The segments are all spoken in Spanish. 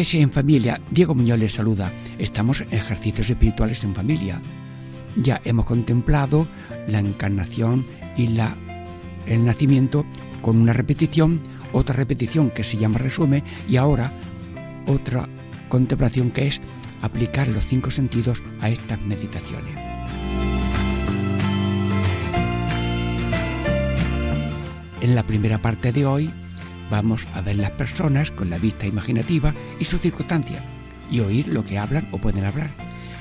En familia. Diego Muñoz les saluda. Estamos en ejercicios espirituales en familia. Ya hemos contemplado la encarnación y la, el nacimiento con una repetición, otra repetición que se llama resumen y ahora otra contemplación que es aplicar los cinco sentidos a estas meditaciones. En la primera parte de hoy Vamos a ver las personas con la vista imaginativa y sus circunstancias y oír lo que hablan o pueden hablar.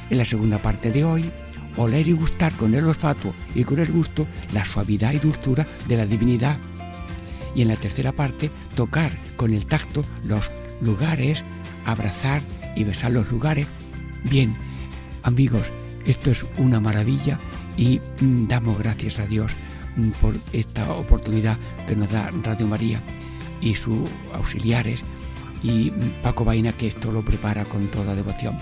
En la segunda parte de hoy, oler y gustar con el olfato y con el gusto la suavidad y dulzura de la divinidad. Y en la tercera parte, tocar con el tacto los lugares, abrazar y besar los lugares. Bien, amigos, esto es una maravilla y mm, damos gracias a Dios mm, por esta oportunidad que nos da Radio María y sus auxiliares y Paco Vaina que esto lo prepara con toda devoción.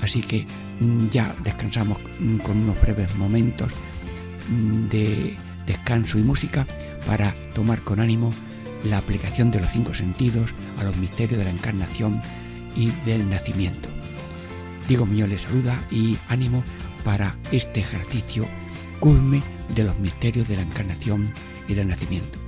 Así que mm, ya descansamos mm, con unos breves momentos mm, de descanso y música para tomar con ánimo la aplicación de los cinco sentidos a los misterios de la encarnación y del nacimiento. Diego Muñoz les saluda y ánimo para este ejercicio culme de los misterios de la encarnación y del nacimiento.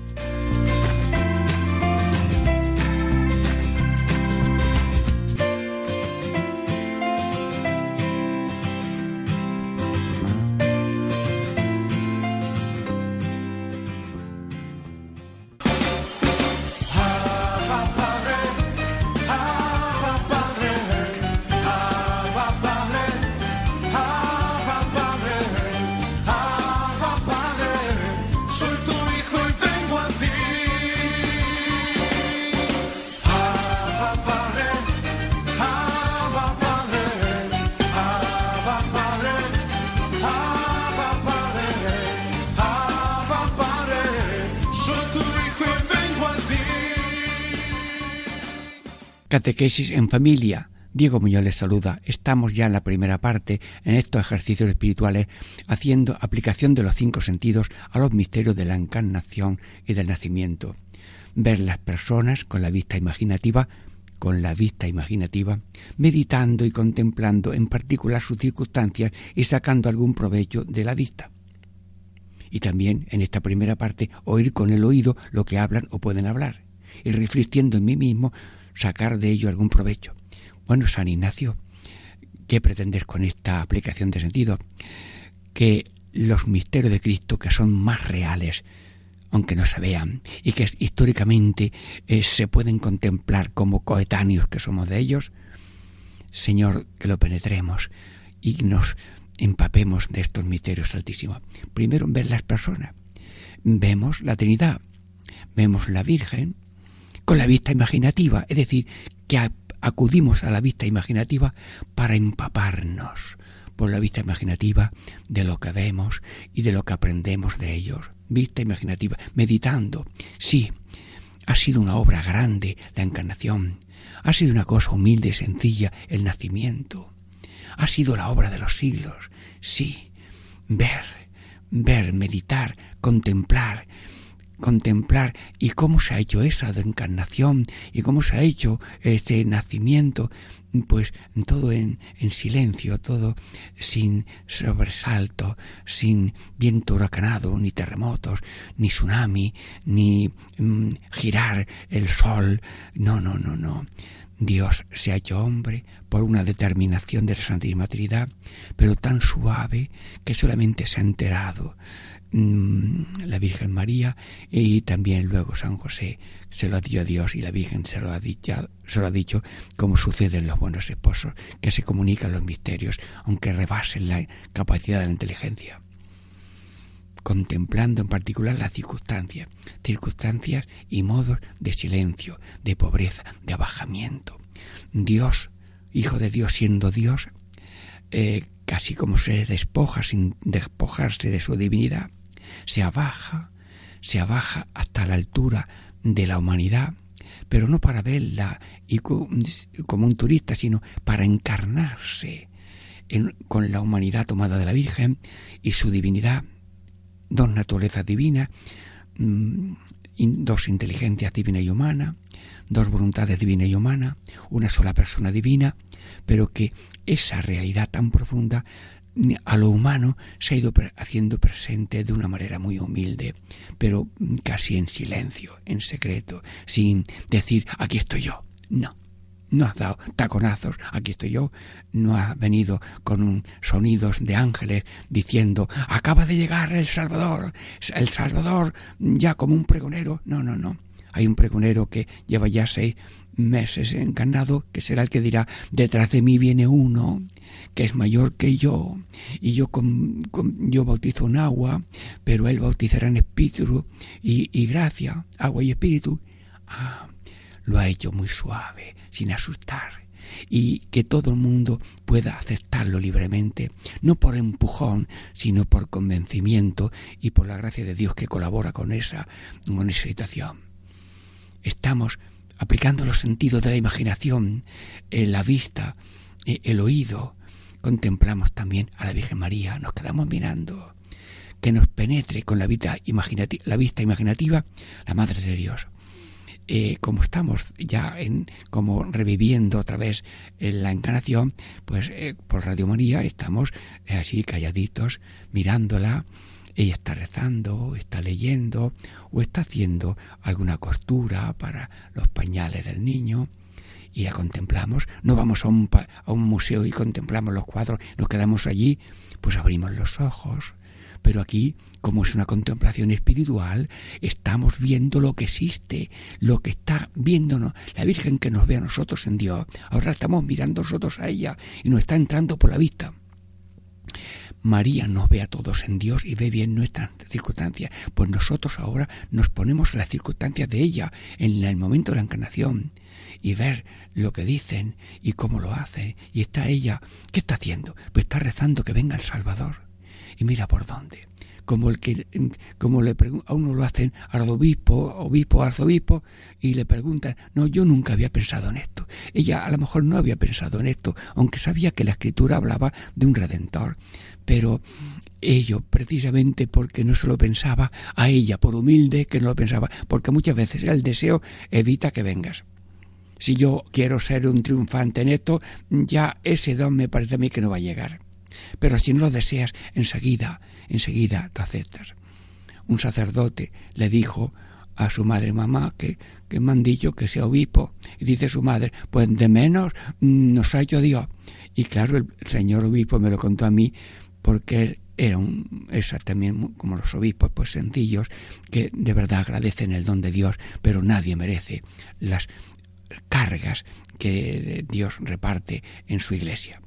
Catequesis en familia. Diego Muñoz les saluda. Estamos ya en la primera parte, en estos ejercicios espirituales, haciendo aplicación de los cinco sentidos a los misterios de la encarnación y del nacimiento. Ver las personas con la vista imaginativa, con la vista imaginativa, meditando y contemplando en particular sus circunstancias y sacando algún provecho de la vista. Y también, en esta primera parte, oír con el oído lo que hablan o pueden hablar, y reflexionando en mí mismo sacar de ello algún provecho. Bueno, San Ignacio, ¿qué pretendes con esta aplicación de sentido? Que los misterios de Cristo que son más reales, aunque no se vean, y que históricamente eh, se pueden contemplar como coetáneos que somos de ellos, Señor, que lo penetremos y nos empapemos de estos misterios altísimos. Primero, ver las personas. Vemos la Trinidad, vemos la Virgen, con la vista imaginativa, es decir, que acudimos a la vista imaginativa para empaparnos por la vista imaginativa de lo que vemos y de lo que aprendemos de ellos. Vista imaginativa, meditando. Sí, ha sido una obra grande la encarnación, ha sido una cosa humilde y sencilla el nacimiento, ha sido la obra de los siglos. Sí, ver, ver, meditar, contemplar, contemplar y cómo se ha hecho esa encarnación y cómo se ha hecho este nacimiento, pues todo en, en silencio, todo sin sobresalto, sin viento huracanado, ni terremotos, ni tsunami, ni mm, girar el sol. No, no, no, no. Dios se ha hecho hombre por una determinación de la Santísima Trinidad, pero tan suave que solamente se ha enterado la Virgen María y también luego San José se lo dio a Dios y la Virgen se lo ha dicho, se lo ha dicho como sucede en los buenos esposos, que se comunican los misterios, aunque rebasen la capacidad de la inteligencia. contemplando en particular las circunstancias, circunstancias y modos de silencio, de pobreza, de abajamiento. Dios, Hijo de Dios siendo Dios, eh, casi como se despoja sin despojarse de su divinidad, se abaja, se abaja hasta la altura de la humanidad, pero no para verla y como un turista, sino para encarnarse con la humanidad tomada de la Virgen y su divinidad, dos naturalezas divinas, mm, dos inteligencias divina y humana, dos voluntades divina y humana, una sola persona divina, pero que esa realidad tan profunda a lo humano se ha ido haciendo presente de una manera muy humilde, pero casi en silencio, en secreto, sin decir aquí estoy yo. No, no has dado taconazos, aquí estoy yo, no ha venido con un sonidos de ángeles diciendo acaba de llegar el Salvador, el Salvador ya como un pregonero. No, no, no. Hay un pregonero que lleva ya seis meses encarnado, que será el que dirá, detrás de mí viene uno que es mayor que yo, y yo, con, yo bautizo en agua, pero él bautizará en espíritu y, y gracia, agua y espíritu. Ah, lo ha hecho muy suave, sin asustar, y que todo el mundo pueda aceptarlo libremente, no por empujón, sino por convencimiento y por la gracia de Dios que colabora con esa, con esa situación. Estamos aplicando los sentidos de la imaginación, la vista, eh, el oído. Contemplamos también a la Virgen María, nos quedamos mirando, que nos penetre con la vista imaginativa, la, vista imaginativa, la Madre de Dios. Eh, como estamos ya en como reviviendo otra vez en la encarnación, pues eh, por Radio María estamos así calladitos mirándola ella está rezando, está leyendo o está haciendo alguna costura para los pañales del niño y la contemplamos. No vamos a un, a un museo y contemplamos los cuadros, nos quedamos allí, pues abrimos los ojos. Pero aquí, como es una contemplación espiritual, estamos viendo lo que existe, lo que está viéndonos, la Virgen que nos ve a nosotros en Dios. Ahora estamos mirando nosotros a ella y nos está entrando por la vista. María nos ve a todos en Dios y ve bien nuestras circunstancias, pues nosotros ahora nos ponemos en las circunstancias de ella, en el momento de la encarnación, y ver lo que dicen y cómo lo hace. Y está ella, ¿qué está haciendo? Pues está rezando que venga el Salvador. Y mira por dónde. Como el que como le a uno lo hacen al obispo, obispo, arzobispo, y le preguntan, no, yo nunca había pensado en esto. Ella a lo mejor no había pensado en esto, aunque sabía que la escritura hablaba de un redentor pero ello precisamente porque no se lo pensaba a ella, por humilde que no lo pensaba, porque muchas veces el deseo evita que vengas. Si yo quiero ser un triunfante en esto, ya ese don me parece a mí que no va a llegar. Pero si no lo deseas, enseguida, enseguida te aceptas. Un sacerdote le dijo a su madre, mamá, que, que me han dicho que sea obispo. Y dice su madre, pues de menos nos ha hecho Dios. Y claro, el señor obispo me lo contó a mí, porque era un, también como los obispos, pues sencillos, que de verdad agradecen el don de Dios, pero nadie merece las cargas que Dios reparte en su iglesia.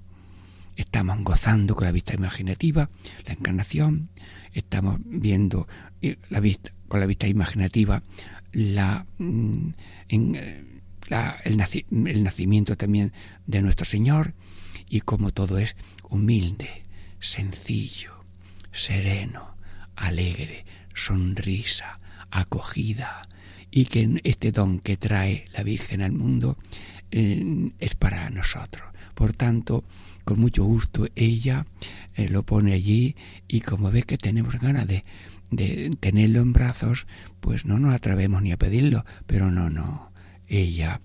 Estamos gozando con la vista imaginativa, la encarnación, estamos viendo con la vista imaginativa mm, el nacimiento también de nuestro Señor y como todo es humilde, sencillo, sereno, alegre, sonrisa, acogida, y que este don que trae la Virgen al mundo eh, es para nosotros. Por tanto, con mucho gusto ella eh, lo pone allí y como ve que tenemos ganas de, de tenerlo en brazos, pues no nos atrevemos ni a pedirlo, pero no, no, ella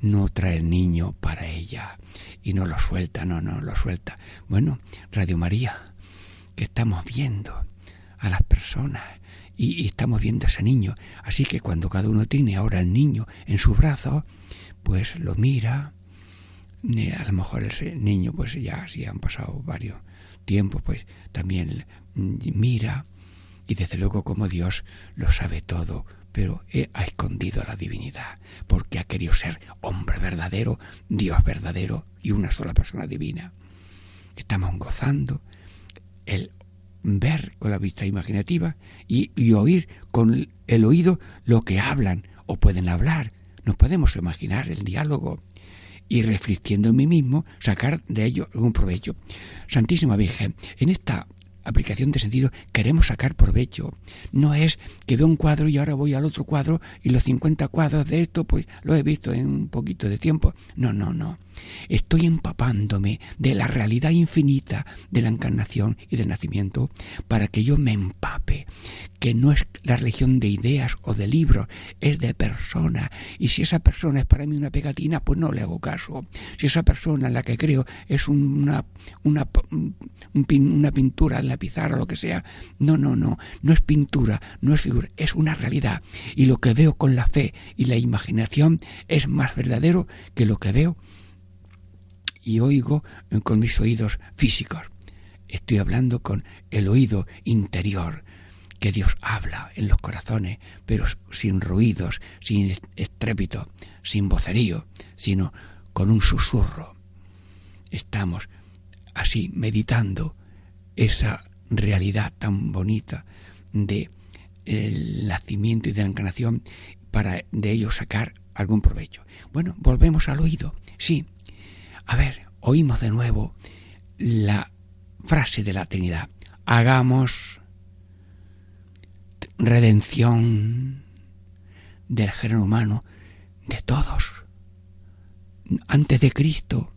no trae el niño para ella y no lo suelta, no, no lo suelta. Bueno, Radio María, que estamos viendo a las personas y, estamos viendo a ese niño. Así que cuando cada uno tiene ahora el niño en su brazo, pues lo mira. A lo mejor ese niño, pues ya si han pasado varios tiempos, pues también mira. Y desde luego como Dios lo sabe todo, pero ha escondido la divinidad, porque ha querido ser hombre verdadero, Dios verdadero y una sola persona divina. Estamos gozando el ver con la vista imaginativa y, oír con el oído lo que hablan o pueden hablar. Nos podemos imaginar el diálogo y reflexionando en mí mismo, sacar de ello algún provecho. Santísima Virgen, en esta aplicación de sentido queremos sacar provecho. No es que veo un cuadro y ahora voy al otro cuadro y los 50 cuadros de esto pues lo he visto en un poquito de tiempo. No, no, no. Estoy empapándome de la realidad infinita de la encarnación y del nacimiento para que yo me empape, que no es la religión de ideas o de libros, es de persona. Y si esa persona es para mí una pegatina, pues no le hago caso. Si esa persona en la que creo es una, una, una pintura la pizarra lo que sea, no, no, no, no es pintura, no es figura, es una realidad. Y lo que veo con la fe y la imaginación es más verdadero que lo que veo y oigo con mis oídos físicos. Estoy hablando con el oído interior, que Dios habla en los corazones, pero sin ruidos, sin estrépito, sin vocerío, sino con un susurro. Estamos así meditando esa realidad tan bonita de el nacimiento y de la encarnación para de ello sacar algún provecho. Bueno, volvemos al oído. Sí, a ver, oímos de nuevo la frase de la Trinidad. Hagamos redención del género humano de todos. Antes de Cristo,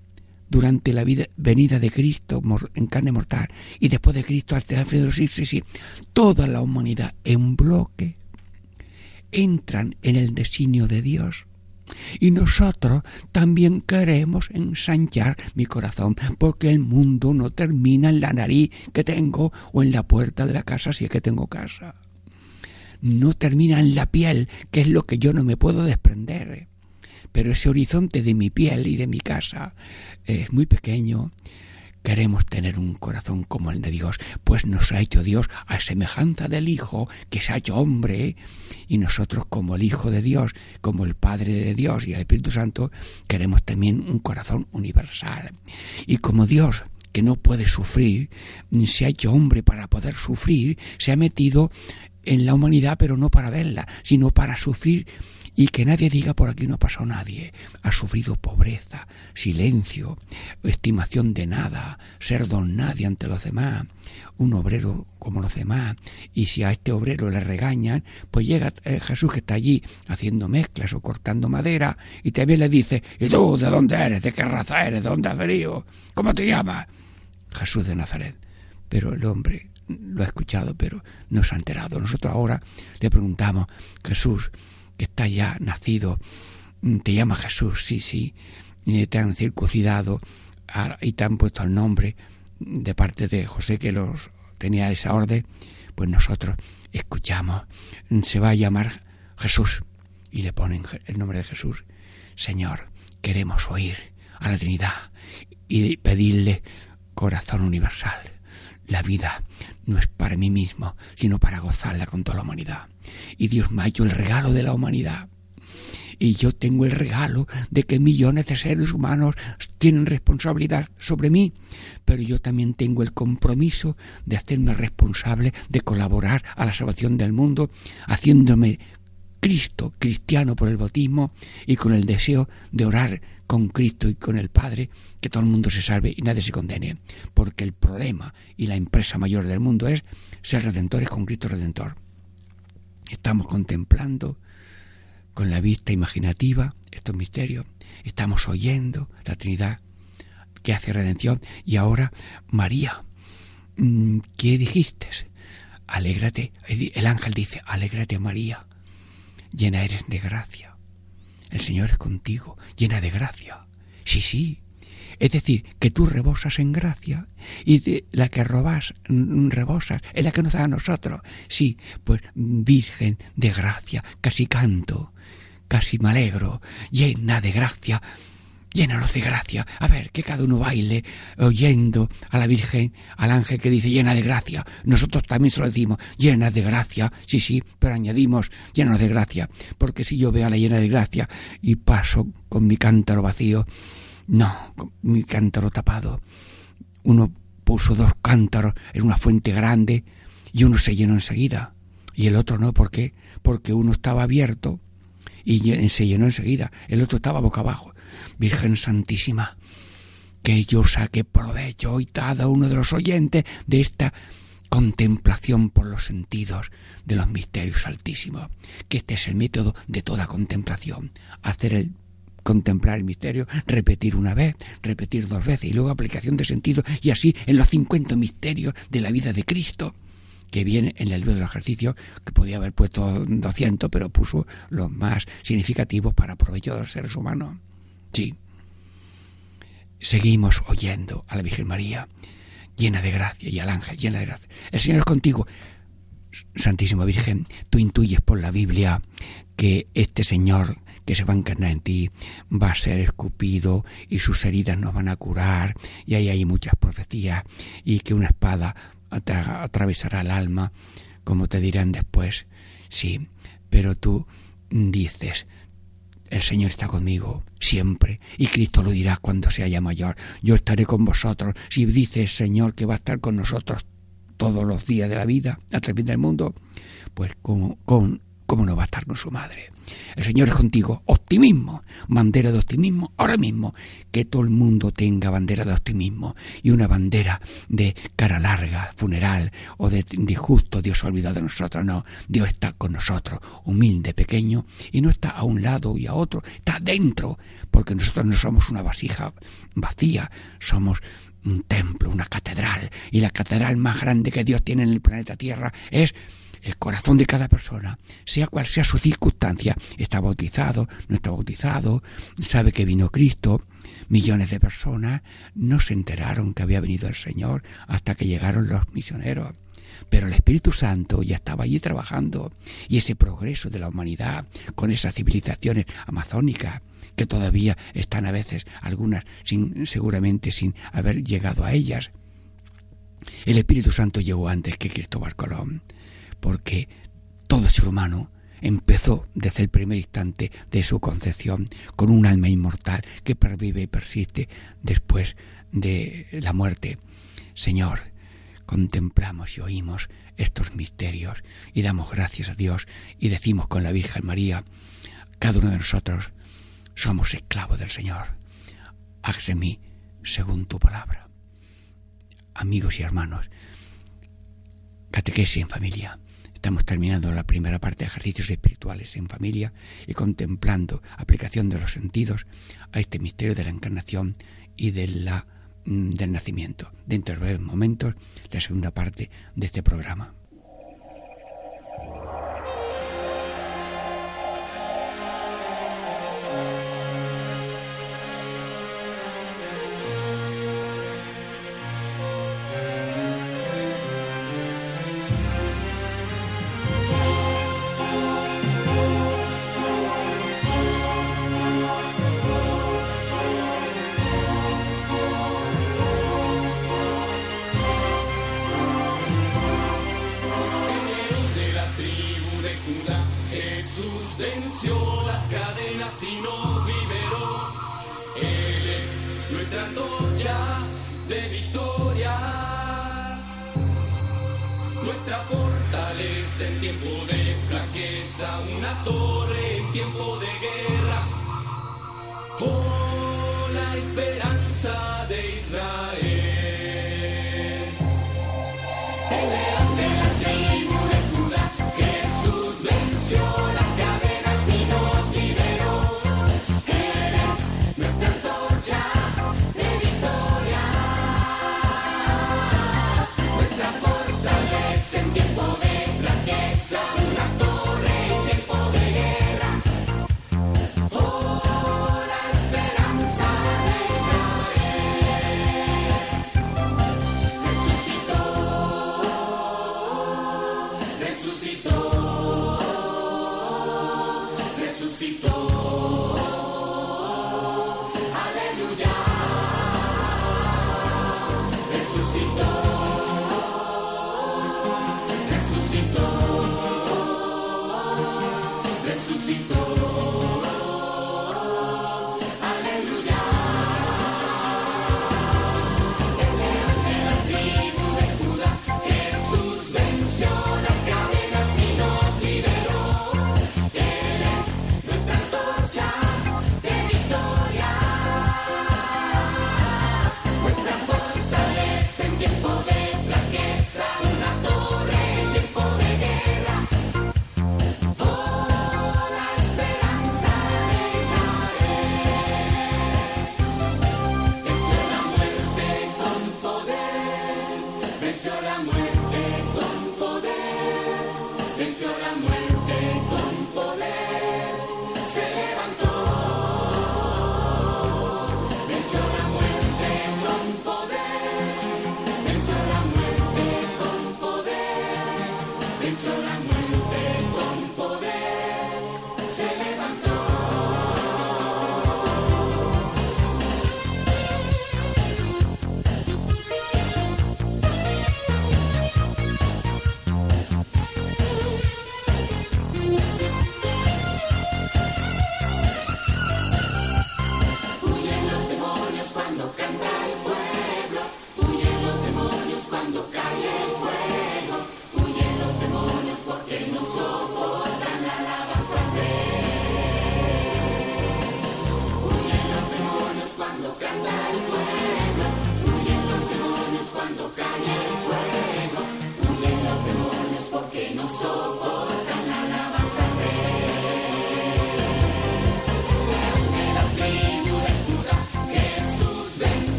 durante la vida, venida de Cristo en carne mortal y después de Cristo el fin de los sí, sí, toda la humanidad en bloque entran en el designio de Dios y nosotros también queremos ensanchar mi corazón, porque el mundo no termina en la nariz que tengo o en la puerta de la casa si es que tengo casa. No termina en la piel, que es lo que yo no me puedo desprender. Pero ese horizonte de mi piel y de mi casa es muy pequeño. Queremos tener un corazón como el de Dios, pues nos ha hecho Dios a semejanza del Hijo, que se ha hecho hombre, y nosotros como el Hijo de Dios, como el Padre de Dios y el Espíritu Santo, queremos también un corazón universal. Y como Dios que no puede sufrir, se ha hecho hombre para poder sufrir, se ha metido en la humanidad, pero no para verla, sino para sufrir y que nadie diga por aquí no pasó nadie. Ha sufrido pobreza, silencio, estimación de nada, ser don nadie ante los demás, un obrero como los demás. Y si a este obrero le regañan, pues llega eh, Jesús que está allí haciendo mezclas o cortando madera y también le dice, ¿y tú de dónde eres? ¿De qué raza eres? ¿De dónde has venido? ¿Cómo te llamas? Jesús de Nazaret. Pero el hombre lo ha escuchado, pero no se ha enterado. Nosotros ahora le preguntamos, Jesús, que está ya nacido, mm, te llama Jesús, sí, sí, te han circuncidado y te han puesto el nombre de parte de José que los tenía esa orden, pues nosotros escuchamos, se va a llamar Jesús y le ponen el nombre de Jesús. Señor, queremos oír a la Trinidad y pedirle corazón universal. La vida no es para mí mismo, sino para gozarla con toda la humanidad. Y Dios me ha hecho el regalo de la humanidad. Y yo tengo el regalo de que millones de seres humanos tienen responsabilidad sobre mí, pero yo también tengo el compromiso de hacerme responsable de colaborar a la salvación del mundo, haciéndome Cristo, cristiano por el bautismo y con el deseo de orar con Cristo y con el Padre, que todo el mundo se salve y nadie se condene. Porque el problema y la empresa mayor del mundo es ser redentores con Cristo Redentor. Estamos contemplando con la vista imaginativa estos misterios, estamos oyendo la Trinidad que hace redención y ahora María, mm, ¿qué dijiste? Alégrate, el ángel dice, alégrate María, llena eres de gracia el Señor es contigo, llena de gracia. Sí, sí. Es decir, que tú rebosas en gracia y la que robas, mm, rebosas, es la que nos da a nosotros. Sí, pues Virgen de gracia, casi canto, casi me alegro, llena de gracia, llénanos de gracia. A ver, que cada uno baile oyendo a la Virgen, al ángel que dice llena de gracia. Nosotros también se lo decimos, llena de gracia. Sí, sí, pero añadimos llena de gracia. Porque si yo veo a la llena de gracia y paso con mi cántaro vacío, no, con mi cántaro tapado, uno puso dos cántaros en una fuente grande y uno se llenó enseguida y el otro no. ¿Por qué? Porque uno estaba abierto y se llenó enseguida, el otro estaba boca abajo. Virgen Santísima, que yo saque provecho hoy cada uno de los oyentes de esta contemplación por los sentidos de los misterios altísimos, que este es el método de toda contemplación, hacer el contemplar el misterio, repetir una vez, repetir dos veces y luego aplicación de sentido y así en los 50 misterios de la vida de Cristo que viene en el libro del ejercicio, que podía haber puesto 200, pero puso los más significativos para provecho de los seres humanos. Sí. Seguimos oyendo a la Virgen María, llena de gracia, y al ángel, llena de gracia. El Señor es contigo. Santísima Virgen, tú intuyes por la Biblia que este Señor que se va a encarnar en ti va a ser escupido y sus heridas nos van a curar y ahí hay muchas profecías y que una espada atravesará el alma, como te dirán después. Sí, pero tú dices, el Señor está conmigo siempre y Cristo lo dirá cuando sea ya mayor. Yo estaré con vosotros. Si dice el Señor que va a estar con nosotros todos los días de la vida, hasta el fin del mundo, pues con, con ¿cómo no va a estar con su madre? El Señor es contigo. Optimismo, bandera de optimismo, ahora mismo. Que todo el mundo tenga bandera de optimismo y una bandera de cara larga, funeral o de, disgusto. Dios ha olvidado de nosotros. No, Dios está con nosotros, humilde, pequeño, y no está a un lado y a otro, está dentro, porque nosotros no somos una vasija vacía, somos un templo, una catedral, y la catedral más grande que Dios tiene en el planeta Tierra es el corazón de cada persona, sea cual sea su circunstancia, está bautizado, no está bautizado, sabe que vino Cristo, millones de personas no se enteraron que había venido el Señor hasta que llegaron los misioneros. Pero el Espíritu Santo ya estaba allí trabajando y ese progreso de la humanidad con esas civilizaciones amazónicas que todavía están a veces algunas sin, seguramente sin haber llegado a ellas. El Espíritu Santo llegó antes que Cristóbal Colón porque todo ser humano empezó desde el primer instante de su concepción con un alma inmortal que pervive y persiste después de la muerte. Señor, contemplamos y oímos estos misterios y damos gracias a Dios y decimos con la Virgen María, cada uno de nosotros somos esclavos del Señor. Hágase mí según tu palabra. Amigos y hermanos, catequesis en familia Estamos terminando la primera parte de ejercicios espirituales en familia y contemplando aplicación de los sentidos a este misterio de la encarnación y de la, mm, del nacimiento. Dentro de breves momentos, la segunda parte de este programa.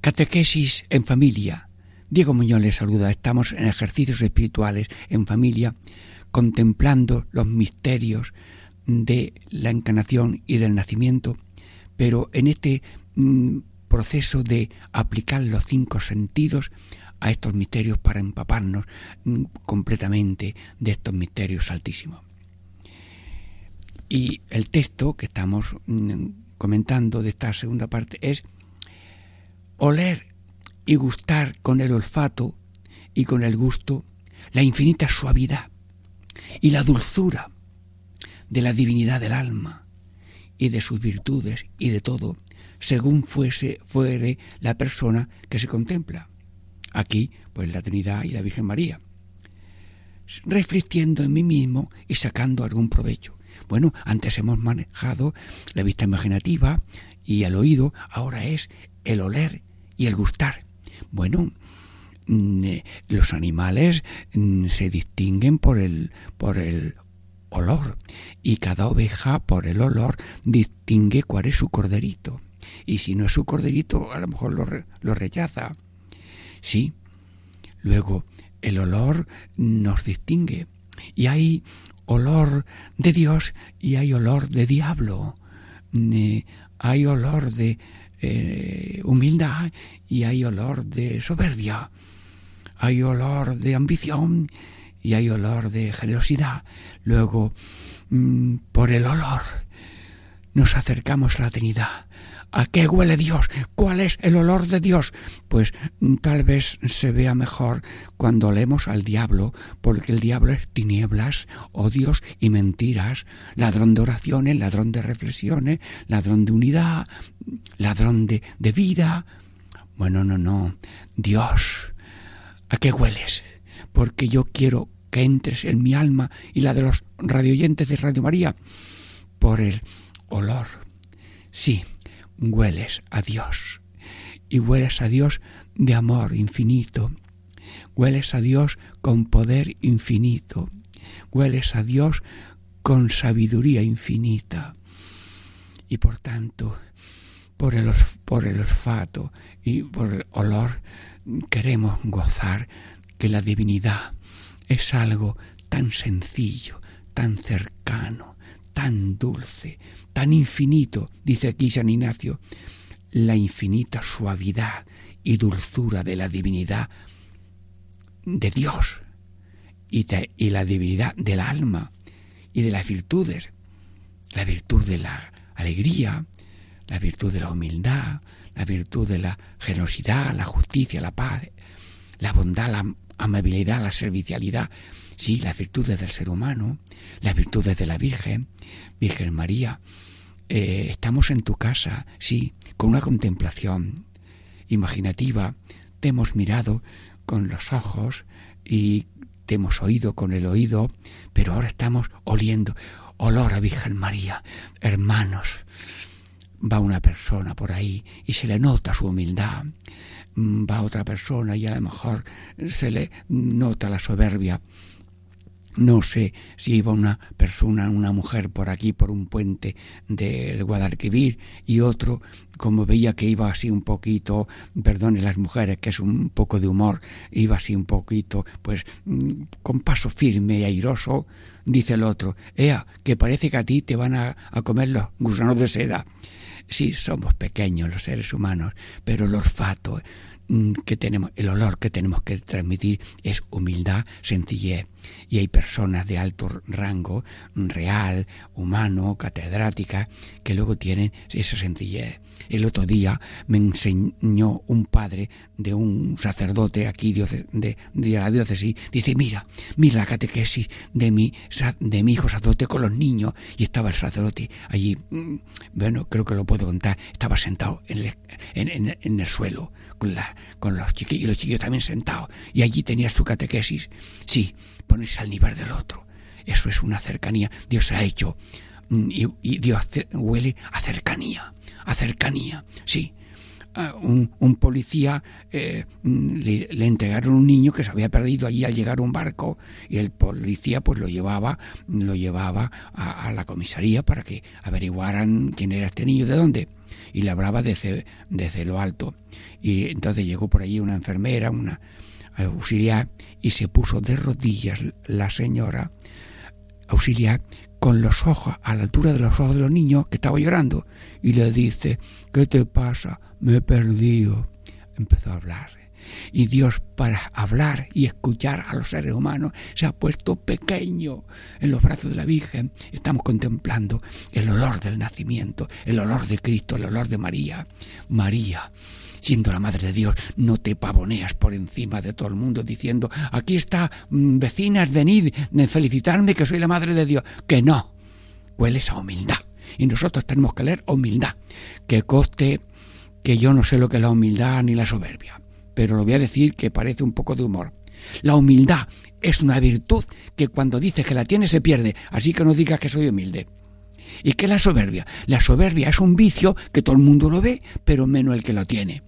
Catequesis en familia. Diego Muñoz les saluda. Estamos en ejercicios espirituales en familia, contemplando los misterios de la encarnación y del nacimiento, pero en este mm, proceso de aplicar los cinco sentidos a estos misterios para empaparnos mm, completamente de estos misterios altísimos. Y el texto que estamos mm, comentando de esta segunda parte es oler y gustar con el olfato y con el gusto la infinita suavidad y la dulzura de la divinidad del alma y de sus virtudes y de todo, según fuese fuere la persona que se contempla. Aquí, pues la Trinidad y la Virgen María. Reflexionando en mí mismo y sacando algún provecho. Bueno, antes hemos manejado la vista imaginativa y el oído, ahora es el oler y el gustar. Bueno, mm, eh, los animales mm, se distinguen por el, por el olor y cada oveja por el olor distingue cuál es su corderito. Y si no es su corderito, a lo mejor lo, lo rechaza. Sí. Luego, el olor nos distingue. Y hay olor de Dios y hay olor de diablo. Mm, eh, hay olor de, eh, humildad y hay olor de soberbia, hay olor de ambición y hay olor de generosidad. Luego, mm, por el olor nos acercamos a la Trinidad. ¿A qué huele Dios? ¿Cuál es el olor de Dios? Pues mm, tal vez se vea mejor cuando olemos al diablo, porque el diablo es tinieblas, odios y mentiras, ladrón de oraciones, ladrón de reflexiones, ladrón de unidad, ladrón de, de vida. Bueno, no, no. Dios, ¿a qué hueles? Porque yo quiero que entres en mi alma y la de los radioyentes de Radio María por el olor. Sí, hueles a Dios. Y hueles a Dios de amor infinito. Hueles a Dios con poder infinito. Hueles a Dios con sabiduría infinita. Y por tanto, por el, por el olfato y por el olor, queremos gozar que la divinidad es algo tan sencillo, tan cercano, tan dulce, tan infinito, dice aquí San Ignacio, la infinita suavidad y dulzura de la divinidad de Dios y, la divinidad del alma y de las virtudes, la virtud de la alegría, la virtud de la humildad, la virtud de la generosidad, la justicia, la paz, la bondad, la amabilidad, la servicialidad, sí, las virtudes del ser humano, las virtudes de la Virgen, Virgen María. Eh, estamos en tu casa, sí, con una contemplación imaginativa, te hemos mirado con los ojos y te hemos oído con el oído, pero ahora estamos oliendo olor a Virgen María. Hermanos, va una persona por ahí y se le nota su humildad, Mm, va otra persona y a lo mejor se le nota la soberbia. No sé si iba una persona, una mujer por aquí, por un puente del Guadalquivir, y otro, como veía que iba así un poquito, perdone las mujeres, que es un poco de humor, iba así un poquito, pues mm, con paso firme y airoso, dice el otro, Ea, que parece que a ti te van a, a comer los gusanos de seda. Sí, somos pequeños los seres humanos, pero el olfato que tenemos, el olor que tenemos que transmitir es humildad, sencillez. Y hay personas de alto rango, real, humano, catedrática, que luego tienen esa sencillez. El otro día me enseñó un padre de un sacerdote aquí de, de, la diócesis, dice, mira, mira la catequesis de mi, de mi hijo sacerdote con los niños. Y estaba el sacerdote allí, mm, bueno, creo que lo puedo contar, estaba sentado en el, en, el suelo con, la, con los chiquillos, y los chiquillos también sentados. Y allí tenía su catequesis. Sí, ponerse al nivel del otro. Eso es una cercanía. Dios ha hecho mm, y, Dios huele a cercanía cercanía. Sí, un, un, policía eh, le, entregaron un niño que se había perdido allí al llegar un barco y el policía pues lo llevaba lo llevaba a, la comisaría para que averiguaran quién era este niño de dónde y le hablaba desde, desde lo alto y entonces llegó por allí una enfermera una auxiliar y se puso de rodillas la señora auxiliar con los ojos a la altura de los ojos de los niños que estaba llorando y le dice, ¿qué te pasa? Me he perdido. Empezó a hablar. Y Dios para hablar y escuchar a los seres humanos se ha puesto pequeño en los brazos de la Virgen. Estamos contemplando el olor del nacimiento, el olor de Cristo, el olor de María. María, siendo la Madre de Dios, no te pavoneas por encima de todo el mundo diciendo, aquí está, mm, vecinas, venid, felicitarme que soy la Madre de Dios. Que no, hueles a humildad. Y nosotros tenemos que leer humildad. Que coste que yo no sé lo que es la humildad ni la soberbia, pero lo voy a decir que parece un poco de humor. La humildad es una virtud que cuando dices que la tienes se pierde, así que no digas que soy humilde. ¿Y qué es la soberbia? La soberbia es un vicio que todo el mundo lo ve, pero menos el que lo tiene.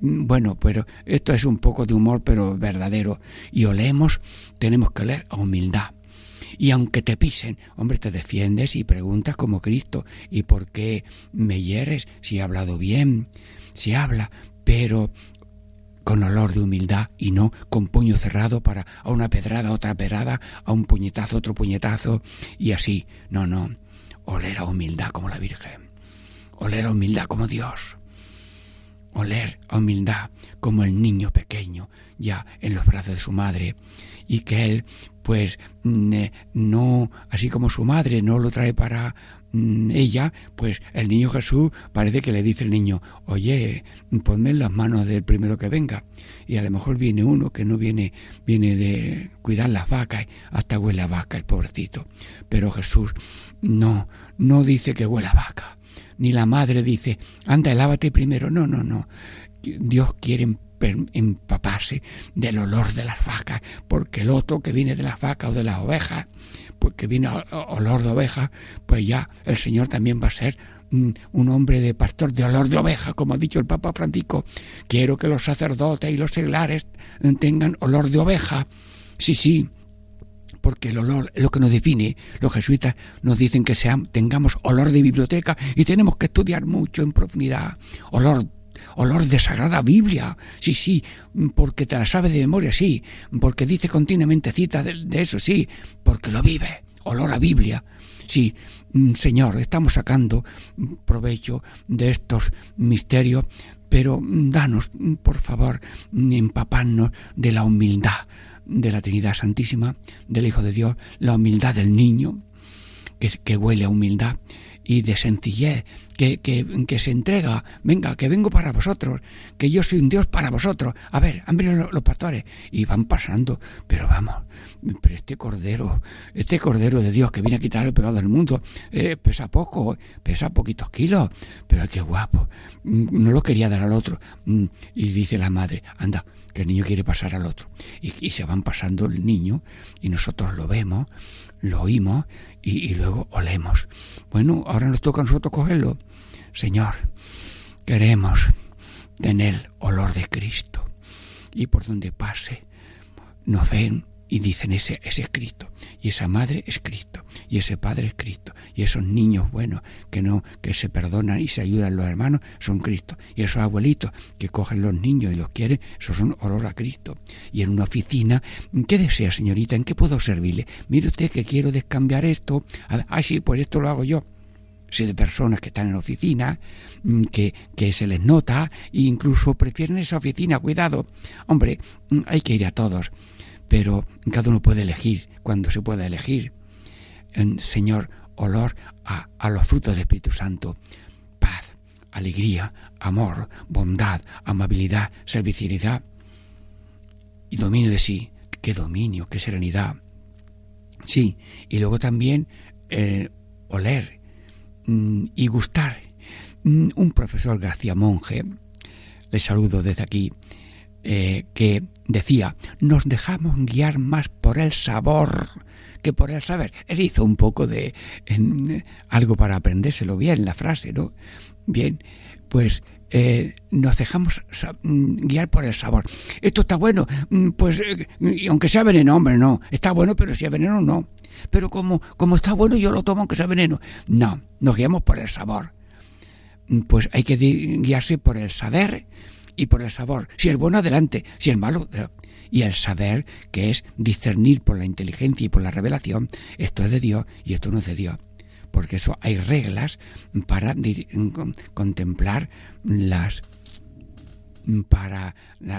Mm, bueno, pero esto es un poco de humor, pero verdadero. Y olemos, tenemos que leer a humildad. Y aunque te pisen, hombre, te defiendes y preguntas como Cristo, ¿y por qué me hieres si he hablado bien? Si habla, pero con olor de humildad y no con puño cerrado para a una pedrada, otra pedrada, a un puñetazo, otro puñetazo y así. No, no. Oler a humildad como la Virgen. Oler a humildad como Dios oler a humildad como el niño pequeño ya en los brazos de su madre y que él pues mm, eh, no así como su madre no lo trae para mm, ella, pues el niño Jesús parece que le dice el niño, oye, ponme en las manos del primero que venga. Y a lo mejor viene uno que no viene, viene de cuidar las vacas, hasta huele a vaca el pobrecito. Pero Jesús no, no dice que huele a vaca. Ni la madre dice, anda, lávate primero. No, no, no. Dios quiere empaparse del olor de las vacas, porque el otro que viene de las vacas o de las ovejas, pues que viene olor de oveja, pues ya el Señor también va a ser mm, un hombre de pastor de olor de oveja, como ha dicho el Papa Francisco. Quiero que los sacerdotes y los seglares tengan olor de oveja. Sí, sí, porque el olor es lo que nos define. Los jesuitas nos dicen que tengamos olor de biblioteca y tenemos que estudiar mucho en profundidad. Olor olor de sagrada Biblia. Sí, sí, porque te la sabe de memoria, sí, porque dice continuamente cita de, eso, sí, porque lo vive. Olor a Biblia. Sí, mm, Señor, estamos sacando provecho de estos misterios, pero danos, por favor, empaparnos de la humildad de la Trinidad Santísima, del Hijo de Dios, la humildad del niño, que, que huele a humildad, y de sencillez, que, que, se entrega, venga, que vengo para vosotros, que yo soy un Dios para vosotros. A ver, han venido los, pastores y van pasando, pero vamos, pero este cordero, este cordero de Dios que viene a quitar el pecado del mundo, eh, pesa poco, pesa poquitos kilos, pero qué guapo, no lo quería dar al otro. Mm, y dice la madre, anda, que el niño quiere pasar al otro. Y se van pasando el niño y nosotros lo vemos lo oímos y, luego olemos. Bueno, ahora nos toca a nosotros cogerlo. Señor, queremos tener olor de Cristo. Y por donde pase, nos ven y dicen ese, ese es Cristo. Y esa madre es Cristo. Y ese padre es Cristo. Y esos niños buenos que no que se perdonan y se ayudan los hermanos son Cristo. Y esos abuelitos que cogen los niños y los quieren esos son olor a Cristo. Y en una oficina ¿qué desea señorita? ¿en qué puedo servirle? mire usted que quiero descambiar esto. Ay sí pues esto lo hago yo. Sé de personas que están en oficina, mm, que, que, se les nota e incluso prefieren esa oficina, cuidado. Hombre, mm, hay que ir a todos pero cada uno puede elegir cuando se pueda elegir. Señor, olor a, a los frutos del Espíritu Santo, paz, alegría, amor, bondad, amabilidad, servicialidad y dominio de sí. Qué dominio, qué serenidad. Sí, y luego también eh, oler mm, y gustar. Mm, un profesor García Monge, le saludo desde aquí, eh, que decía, nos dejamos guiar más por el sabor que por el saber. Él hizo un poco de algo para aprendérselo bien, la frase, ¿no? Bien, pues eh, nos dejamos mm, guiar por el sabor. Esto está bueno, mm, pues eh, aunque sea veneno, hombre, no. Está bueno, pero si es veneno, no. Pero como, como está bueno, yo lo tomo aunque sea veneno. No, nos guiamos por el sabor. Mm, pues hay que guiarse por el saber y por el sabor. Si el bueno, adelante. Si el malo, y el saber, que es discernir por la inteligencia y por la revelación, esto es de Dios y esto no es de Dios. Porque eso hay reglas para contemplar las para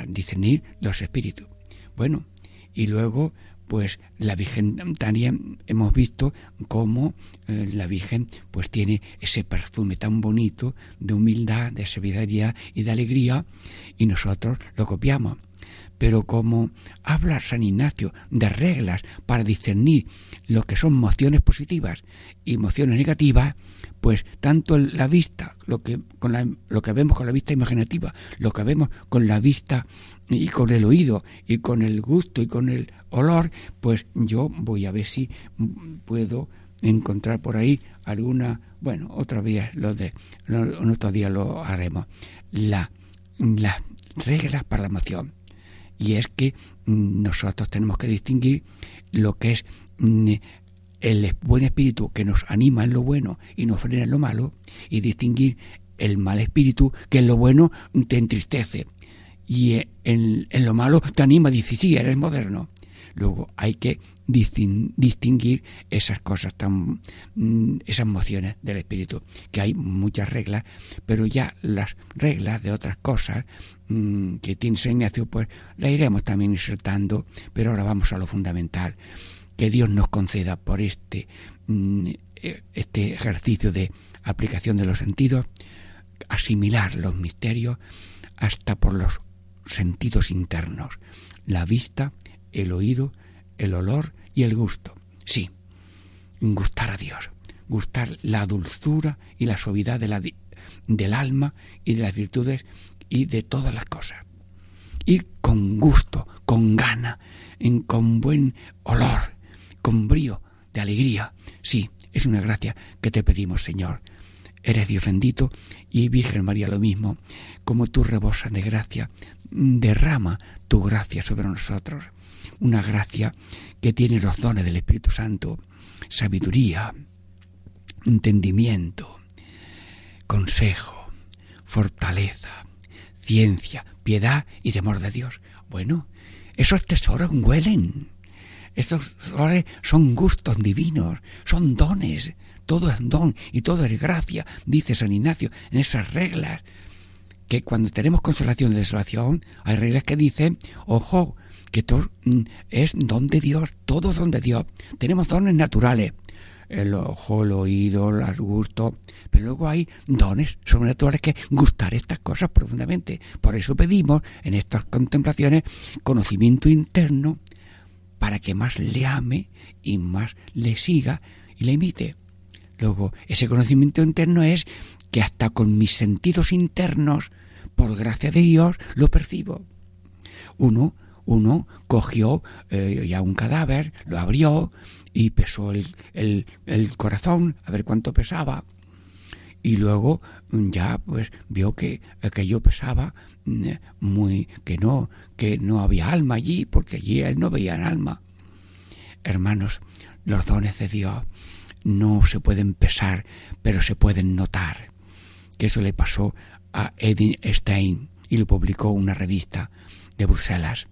discernir los espíritus. Bueno, y luego pues la Virgen también hemos visto cómo eh, la Virgen pues tiene ese perfume tan bonito de humildad, de sabiduría y de alegría y nosotros lo copiamos. Pero como habla San Ignacio de reglas para discernir lo que son mociones positivas y emociones negativas, pues tanto la vista, lo que, con lo que vemos con la vista imaginativa, lo que vemos con la vista y con el oído y con el gusto y con el olor, pues yo voy a ver si puedo encontrar por ahí alguna, bueno, otra vez lo de, otro día lo haremos, la, las reglas para la emoción. Y es que nosotros tenemos que distinguir lo que es mm, el buen espíritu que nos anima en lo bueno y nos frena en lo malo, y distinguir el mal espíritu que en lo bueno te entristece y en, lo malo te anima, dice, sí, eres moderno. Luego hay que distinguir esas cosas tan mm, esas emociones del espíritu que hay muchas reglas pero ya las reglas de otras cosas mm, que tiene San Ignacio pues las iremos también insertando pero ahora vamos a lo fundamental que Dios nos conceda por este mm, e, este ejercicio de aplicación de los sentidos asimilar los misterios hasta por los sentidos internos la vista el oído el olor y el gusto. Sí, gustar a Dios, gustar la dulzura y la suavidad de la, del alma y de las virtudes y de todas las cosas. Ir con gusto, con gana, en, con buen olor, con brío de alegría. Sí, es una gracia que te pedimos, Señor. Eres Dios bendito y Virgen María lo mismo. Como tú rebosas de gracia, derrama tu gracia sobre nosotros una gracia que tiene los dones del Espíritu Santo, sabiduría, entendimiento, consejo, fortaleza, ciencia, piedad y temor de Dios. Bueno, esos tesoros huelen. Esos son gustos divinos, son dones. Todo es don y todo es gracia, dice San Ignacio, en esas reglas. Que cuando tenemos consolación y desolación, hay reglas que dicen, ojo, que todo mm, es don de Dios, todo don de Dios. Tenemos dones naturales, el ojo, el oído, los gustos, pero luego hay dones sobrenaturales que gustar estas cosas profundamente. Por eso pedimos en estas contemplaciones conocimiento interno para que más le ame y más le siga y le imite. Luego, ese conocimiento interno es que hasta con mis sentidos internos, por gracia de Dios, lo percibo. Uno uno cogió eh, ya un cadáver, lo abrió y pesó el, el, corazón a ver cuánto pesaba. Y luego mm, ya pues vio que aquello pesaba mm, muy que no que no había alma allí porque allí él no veía alma. Hermanos los dones de Dios no se pueden pesar pero se pueden notar que eso le pasó a Edwin Stein y lo publicó una revista de Bruselas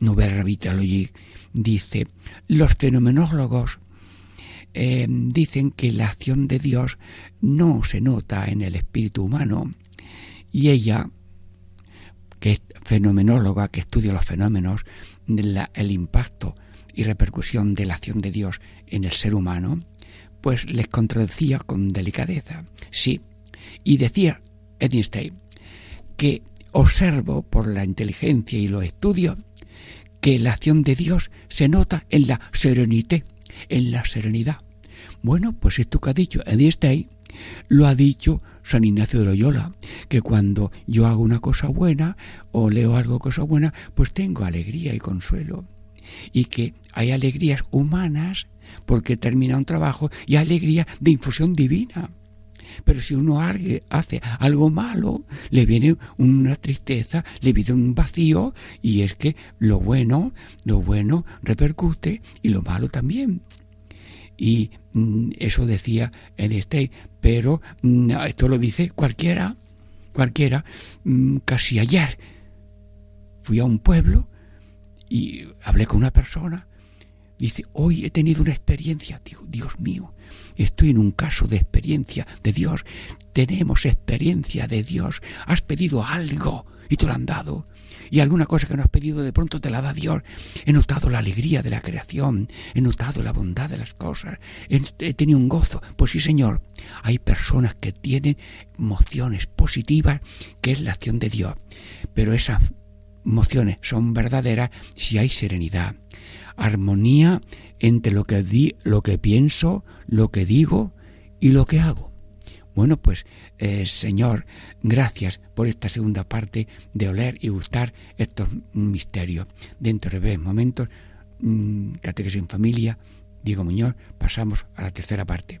Nouvelle Revitalogy dice, los fenomenólogos eh, dicen que la acción de Dios no se nota en el espíritu humano y ella, que es fenomenóloga, que estudia los fenómenos, el impacto y repercusión de la acción de Dios en el ser humano, pues les contradecía con delicadeza. Sí, y decía Edinstein que observo por la inteligencia y los estudios que la acción de Dios se nota en la serenité, en la serenidad. Bueno, pues esto que ha dicho Edith lo ha dicho San Ignacio de Loyola, que cuando yo hago una cosa buena o leo algo cosa buena, pues tengo alegría y consuelo. Y que hay alegrías humanas porque termina un trabajo y alegría de infusión divina. Pero si uno hace algo malo, le viene una tristeza, le viene un vacío, y es que lo bueno, lo bueno repercute y lo malo también. Y mm, eso decía Edstein, pero mm, esto lo dice cualquiera, cualquiera, mm, casi ayer fui a un pueblo y hablé con una persona, dice, hoy he tenido una experiencia, digo, Dios mío, Estoy en un caso de experiencia de Dios. Tenemos experiencia de Dios. Has pedido algo y te lo han dado. Y alguna cosa que no has pedido de pronto te la da Dios. He notado la alegría de la creación. He notado la bondad de las cosas. He, tenido un gozo. Pues sí, Señor. Hay personas que tienen emociones positivas, que es la acción de Dios. Pero esas emociones son verdaderas si hay serenidad, armonía entre lo que, di, lo que pienso, lo que digo y lo que hago. Bueno, pues eh, Señor, gracias por esta segunda parte de oler y gustar estos misterios. Dentro de breves momentos, mmm, Catequesis en Familia, Diego Muñoz, pasamos a la tercera parte.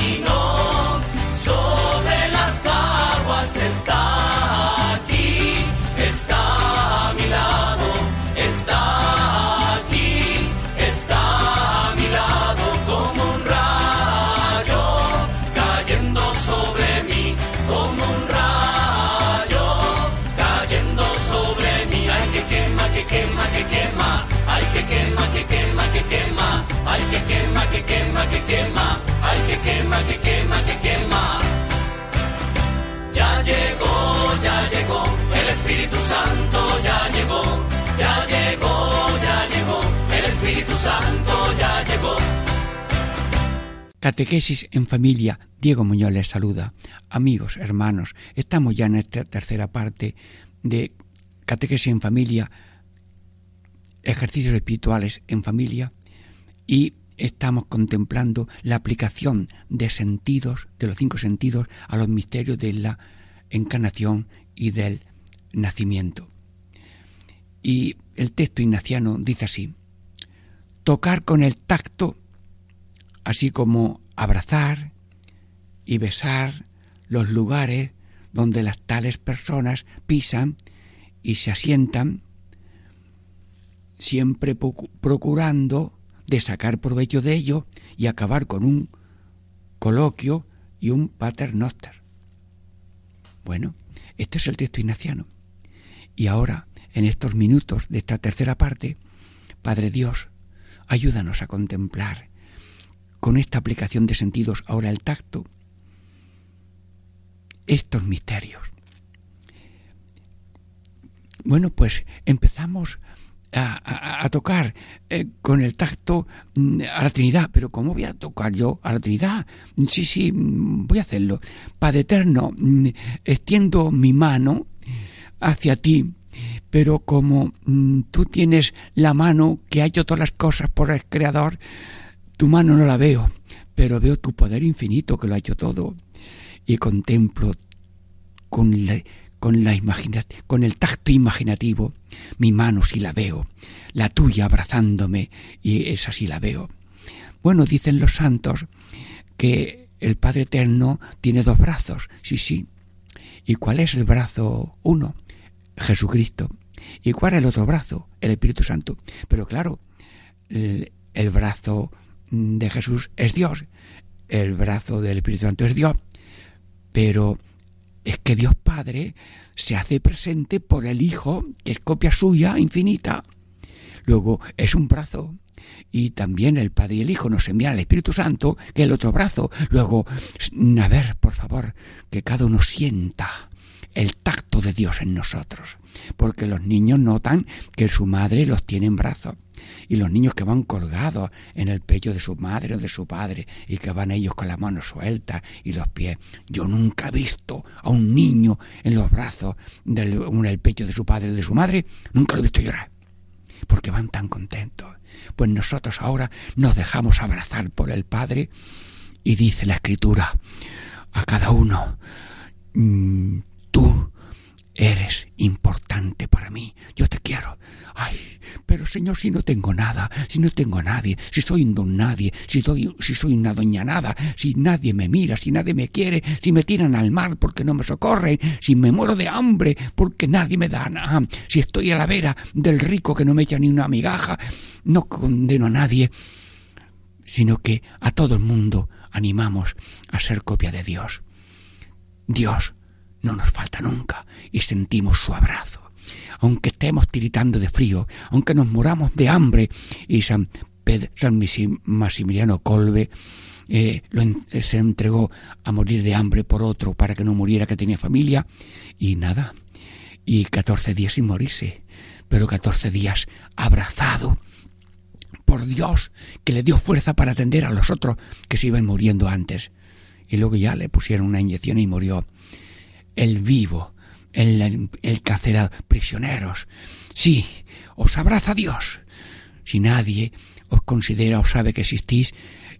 quema, ay, que quema, que quema, que quema. Ya llegó, ya llegó, el Espíritu Santo ya llegó, ya llegó, ya llegó, el Espíritu Santo ya llegó. Catequesis en familia, Diego Muñoz les saluda. Amigos, hermanos, estamos ya en esta tercera parte de Catequesis en familia, ejercicios espirituales en familia y estamos contemplando la aplicación de sentidos, de los cinco sentidos, a los misterios de la encarnación y del nacimiento. Y el texto ignaciano dice así, tocar con el tacto, así como abrazar y besar los lugares donde las tales personas pisan y se asientan, siempre procurando de sacar provecho de ello y acabar con un coloquio y un paternoster. Bueno, este es el texto ignaciano. Y ahora, en estos minutos de esta tercera parte, Padre Dios, ayúdanos a contemplar con esta aplicación de sentidos, ahora el tacto, estos misterios. Bueno, pues empezamos a, tocar eh, con el tacto mm, a la Trinidad. Pero ¿cómo voy a tocar yo a la Trinidad? Sí, sí, mm, voy a hacerlo. Padre Eterno, mm, extiendo mi mano hacia ti, pero como tú tienes la mano que ha hecho todas las cosas por el Creador, tu mano no la veo, pero veo tu poder infinito que lo ha hecho todo. Y contemplo con la, con, la con el tacto imaginativo, mi mano sí la veo, la tuya abrazándome, y esa sí la veo. Bueno, dicen los santos que el Padre Eterno tiene dos brazos, sí, sí. ¿Y cuál es el brazo uno? Jesucristo. ¿Y cuál es el otro brazo? El Espíritu Santo. Pero claro, el, el brazo de Jesús es Dios, el brazo del Espíritu Santo es Dios, pero es que Dios Padre se hace presente por el Hijo, que es copia suya infinita. Luego es un brazo. Y también el Padre y el Hijo nos envían al Espíritu Santo, que es el otro brazo. Luego, a ver, por favor, que cada uno sienta el tacto de Dios en nosotros. Porque los niños notan que su madre los tiene en brazos y los niños que van colgados en el pecho de su madre o de su padre y que van ellos con la mano suelta y los pies. Yo nunca he visto a un niño en los brazos del, en el pecho de su padre o de su madre, nunca lo he visto llorar, porque van tan contentos. Pues nosotros ahora nos dejamos abrazar por el Padre y dice la Escritura a cada uno, mm, tú eres importante para mí, yo te quiero. Ay, pero Señor, si no tengo nada, si no tengo a nadie, si soy un don nadie, si, si soy una doña nada, si nadie me mira, si nadie me quiere, si me tiran al mar porque no me socorren, si me muero de hambre porque nadie me da nada, si estoy a la vera del rico que no me echa ni una migaja, no condeno a nadie, sino que a todo el mundo animamos a ser copia de Dios. Dios no nos falta nunca y sentimos su abrazo. Aunque estemos tiritando de frío, aunque nos moramos de hambre, y San, San Maximiliano Colbe eh, se entregó a morir de hambre por otro para que no muriera, que tenía familia, y nada, y catorce días sin morirse, pero catorce días abrazado por Dios, que le dio fuerza para atender a los otros que se iban muriendo antes. Y luego ya le pusieron una inyección y murió el vivo, el, el carcelado, prisioneros. Sí, os abraza Dios. Si nadie os considera o sabe que existís,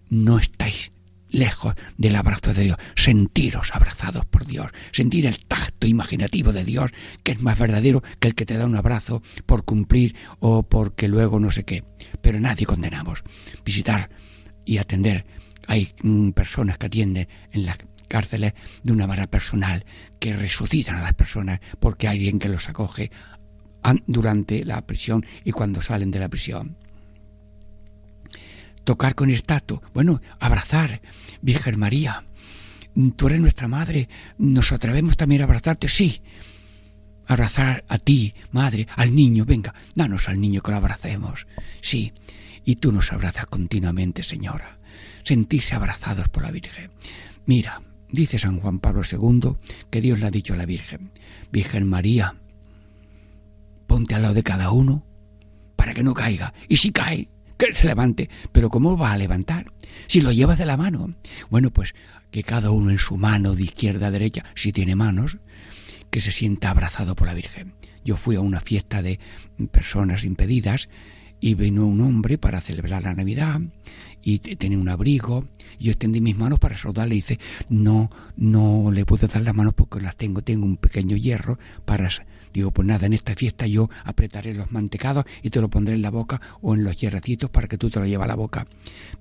no estáis lejos del abrazo de Dios. Sentiros abrazados por Dios, sentir el tacto imaginativo de Dios, que es más verdadero que el que te da un abrazo por cumplir o porque luego no sé qué. Pero nadie condenamos. Visitar y atender. Hay mm, personas que atienden en la cárceles de una manera personal, que resucitan a las personas porque hay alguien que los acoge durante la prisión y cuando salen de la prisión. Tocar con estato, bueno, abrazar, Virgen María, tú eres nuestra madre, nos atrevemos también a abrazarte, sí, abrazar a ti, madre, al niño, venga, danos al niño que lo abracemos, sí, y tú nos abrazas continuamente, Señora. sentirse abrazados por la Virgen. Mira, dice San Juan Pablo II que Dios le ha dicho a la Virgen, Virgen María, ponte al lado de cada uno para que no caiga. Y si cae, que se levante. Pero ¿cómo va a levantar? Si lo llevas de la mano. Bueno, pues que cada uno en su mano, de izquierda a derecha, si tiene manos, que se sienta abrazado por la Virgen. Yo fui a una fiesta de personas impedidas y vino un hombre para celebrar la Navidad y tenía un abrigo. Yo extendí mis manos para saludarle y dice, no, no le puedo dar las manos porque las tengo, tengo un pequeño hierro para... Digo, pues nada, en esta fiesta yo apretaré los mantecados y te lo pondré en la boca o en los hierrecitos para que tú te lo lleves a la boca.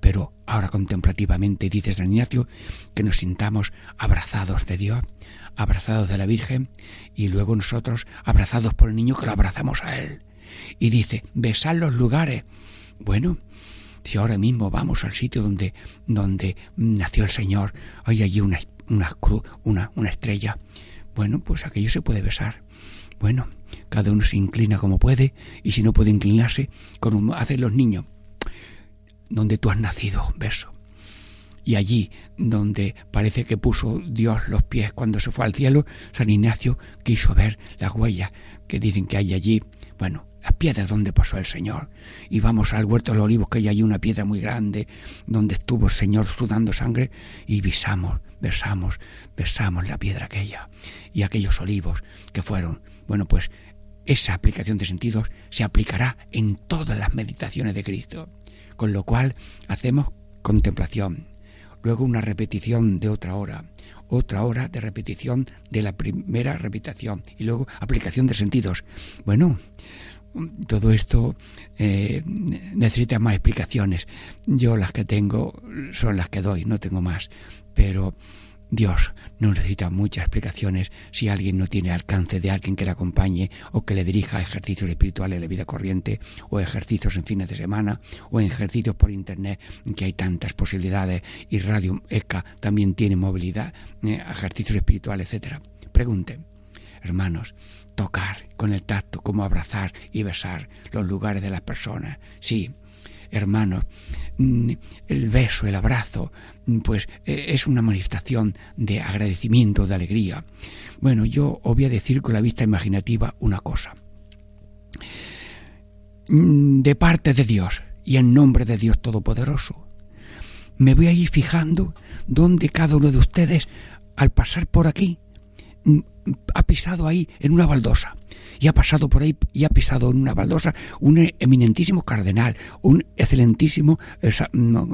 Pero ahora contemplativamente dice San Ignacio que nos sintamos abrazados de Dios, abrazados de la Virgen y luego nosotros abrazados por el niño que lo abrazamos a él. Y dice, besar los lugares. Bueno, si ahora mismo vamos al sitio donde, donde nació el Señor, hay allí una, una cruz, una, una estrella, bueno, pues aquello se puede besar. Bueno, cada uno se inclina como puede y si no puede inclinarse, hacen los niños. Donde tú has nacido, beso. Y allí donde parece que puso Dios los pies cuando se fue al cielo, San Ignacio quiso ver las huellas que dicen que hay allí. Bueno, las piedras donde pasó el Señor. Y vamos al huerto de los olivos, que hay allí una piedra muy grande, donde estuvo el Señor sudando sangre, y besamos, besamos, besamos la piedra aquella. Y aquellos olivos que fueron. Bueno, pues esa aplicación de sentidos se aplicará en todas las meditaciones de Cristo. Con lo cual hacemos contemplación, luego una repetición de otra hora, otra hora de repetición de la primera repetición y luego aplicación de sentidos. Bueno, todo esto eh, necesita más explicaciones. Yo las que tengo son las que doy, no tengo más. Pero Dios no necesita muchas explicaciones si alguien no tiene alcance de alguien que le acompañe o que le dirija ejercicios espirituales de la vida corriente o ejercicios en fines de semana o ejercicios por internet que hay tantas posibilidades y Radio ECA también tiene movilidad, eh, ejercicios espirituales, etcétera. Pregunten, hermanos, tocar con el tacto, como abrazar y besar los lugares de las personas. Sí, hermanos, mm, el beso, el abrazo, mm, pues e, es una manifestación de agradecimiento, de alegría. Bueno, yo os voy a decir con la vista imaginativa una cosa. Mm, de parte de Dios y en nombre de Dios Todopoderoso, me voy a ir fijando dónde cada uno de ustedes, al pasar por aquí, ha pisado ahí en una baldosa. Y ha pasado por ahí y ha pisado en una baldosa un eminentísimo cardenal, un excelentísimo eh,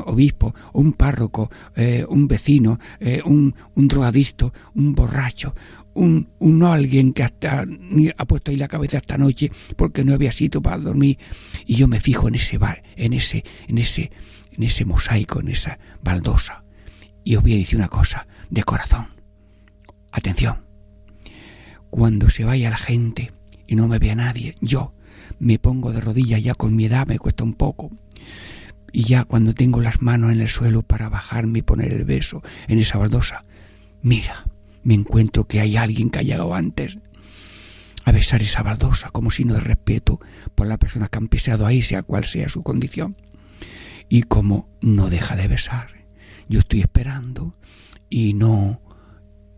obispo, un párroco, eh, un vecino, eh, un, un, drogadicto, un borracho, un, un, alguien que hasta ha puesto ahí la cabeza esta noche porque no había sitio para dormir. Y yo me fijo en ese en ese en ese en ese mosaico, en esa baldosa. Y os voy a decir una cosa de corazón. Atención cuando se vaya la gente y no me vea nadie, yo me pongo de rodillas ya con mi edad, me cuesta un poco. Y ya cuando tengo las manos en el suelo para bajarme y poner el beso en esa baldosa, mira, me encuentro que hay alguien que ha llegado antes a besar esa baldosa como signo de respeto por la persona que han pisado ahí, sea cual sea su condición. Y como no deja de besar, yo estoy esperando y no,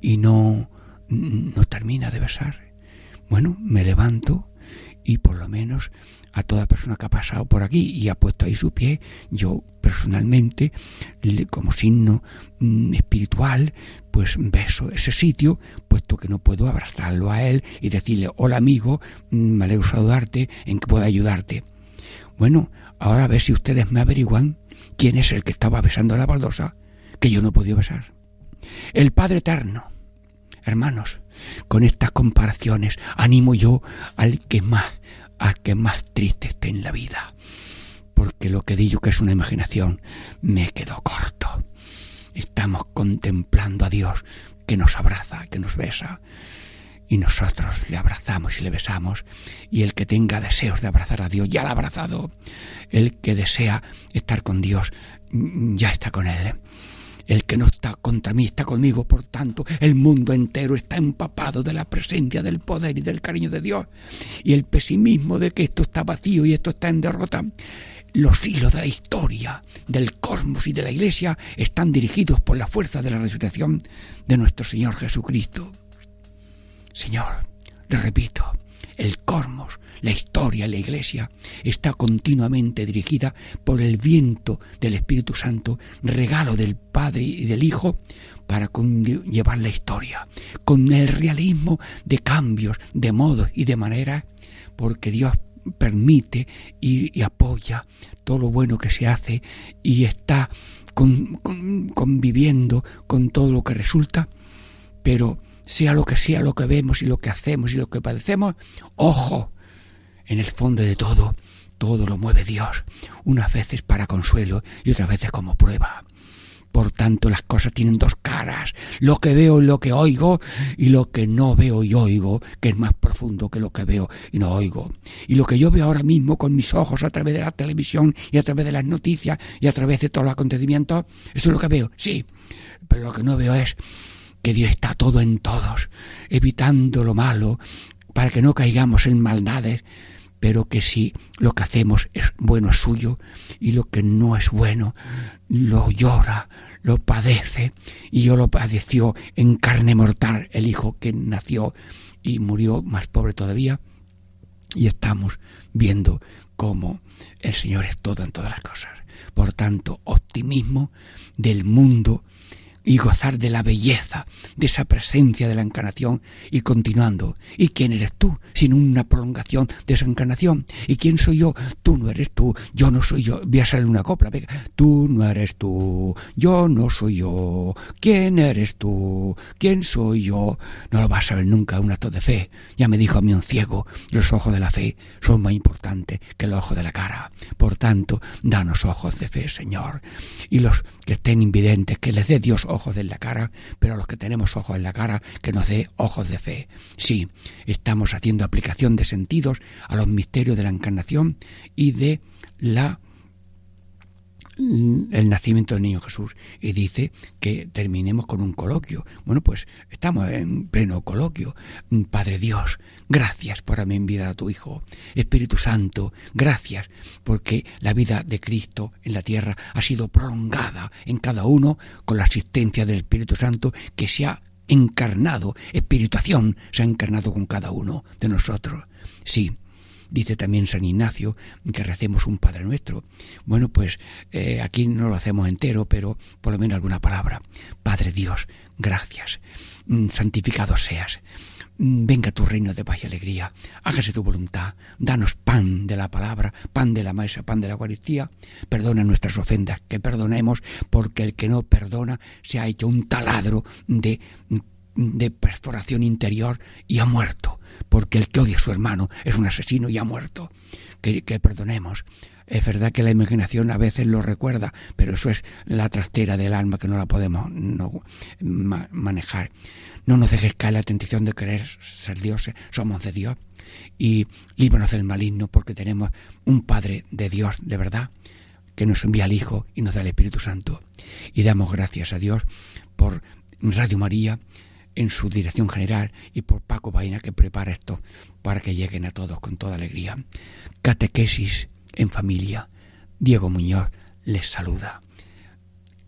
y no no termina de besar. Bueno, me levanto y por lo menos a toda persona que ha pasado por aquí y ha puesto ahí su pie, yo personalmente, como signo mm, espiritual, pues beso ese sitio, puesto que no puedo abrazarlo a él y decirle, hola amigo, mm, me alegro saludarte, en que puedo ayudarte. Bueno, ahora a ver si ustedes me averiguan quién es el que estaba besando la baldosa, que yo no podido besar. El Padre Eterno Hermanos, con estas comparaciones animo yo al que más, al que más triste esté en la vida. Porque lo que digo que es una imaginación me quedó corto. Estamos contemplando a Dios que nos abraza, que nos besa. Y nosotros le abrazamos y le besamos. Y el que tenga deseos de abrazar a Dios ya lo ha abrazado. El que desea estar con Dios ya está con Él. El que no está contra mí está conmigo, por tanto, el mundo entero está empapado de la presencia, del poder y del cariño de Dios. Y el pesimismo de que esto está vacío y esto está en derrota los hilos de la historia, del cosmos y de la Iglesia están dirigidos por la fuerza de la resurrección de nuestro Señor Jesucristo. Señor, le repito, el cosmos, la historia, la Iglesia está continuamente dirigida por el viento del Espíritu Santo, regalo del Padre y del Hijo, para llevar la historia, con el realismo de cambios, de modos y de maneras, porque Dios permite y, apoya todo lo bueno que se hace y está conviviendo con todo lo que resulta, pero sea lo que sea lo que vemos y lo que hacemos y lo que padecemos, ojo, en el fondo de todo, todo lo mueve Dios, unas veces para consuelo y otras veces como prueba. Por tanto, las cosas tienen dos caras, lo que veo y lo que oigo, y lo que no veo y oigo, que es más profundo que lo que veo y no oigo. Y lo que yo veo ahora mismo con mis ojos a través de la televisión y a través de las noticias y a través de todos los acontecimientos, eso es lo que veo, sí, pero lo que no veo es que Dios está todo en todos, evitando lo malo, para que no caigamos en maldades, pero que si lo que hacemos es bueno es suyo y lo que no es bueno lo llora, lo padece y yo lo padeció en carne mortal el hijo que nació y murió más pobre todavía y estamos viendo cómo el Señor es todo en todas las cosas. Por tanto, optimismo del mundo y gozar de la belleza de esa presencia de la encarnación y continuando. ¿Y quién eres tú? Sin una prolongación de esa encarnación. ¿Y quién soy yo? Tú no eres tú, yo no soy yo. Voy a salir una copla, venga. Tú no eres tú, yo no soy yo. ¿Quién eres tú? ¿Quién soy yo? No lo vas a saber nunca un acto de fe. Ya me dijo a mí un ciego, los ojos de la fe son más importantes que los ojos de la cara. Por tanto, danos ojos de fe, Señor. Y los que estén invidentes, que les dé Dios ojos ojos en la cara, pero a los que tenemos ojos en la cara, que nos dé ojos de fe. Sí, estamos haciendo aplicación de sentidos a los misterios de la encarnación y de la el nacimiento del niño Jesús y dice que terminemos con un coloquio. Bueno, pues estamos en pleno coloquio. Padre Dios, gracias por haberme enviado a tu Hijo. Espíritu Santo, gracias porque la vida de Cristo en la tierra ha sido prolongada en cada uno con la asistencia del Espíritu Santo que se ha encarnado, espirituación se ha encarnado con cada uno de nosotros. Sí, Dice también San Ignacio que recemos un Padre Nuestro. Bueno, pues eh, aquí no lo hacemos entero, pero por lo menos alguna palabra. Padre Dios, gracias. Mm, santificado seas. Mm, venga tu reino de paz y alegría. Hágase tu voluntad. Danos pan de la palabra, pan de la mesa, pan de la Eucaristía. Perdona nuestras ofendas, que perdonemos, porque el que no perdona se ha hecho un taladro de de perforación interior y ha muerto, porque el que odia a su hermano es un asesino y ha muerto. Que, perdonemos. Es verdad que la imaginación a veces lo recuerda, pero eso es la trastera del alma que no la podemos no, manejar. No nos dejes caer la tentación de querer ser dioses, somos de Dios. Y líbranos del maligno porque tenemos un Padre de Dios de verdad que nos envía al Hijo y nos da el Espíritu Santo. Y damos gracias a Dios por Radio María, en su dirección general y por Paco Vaina que prepara esto para que lleguen a todos con toda alegría. Catequesis en familia. Diego Muñoz les saluda.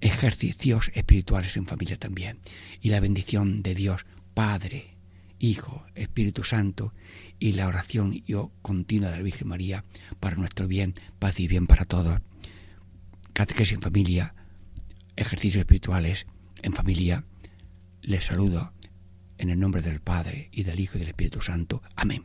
Ejercicios espirituales en familia también. Y la bendición de Dios, Padre, Hijo, Espíritu Santo y la oración yo continua de la Virgen María para nuestro bien, paz y bien para todos. Catequesis en familia, ejercicios espirituales en familia. Les saludo en el nombre del Padre, y del Hijo, y del Espíritu Santo. Amén.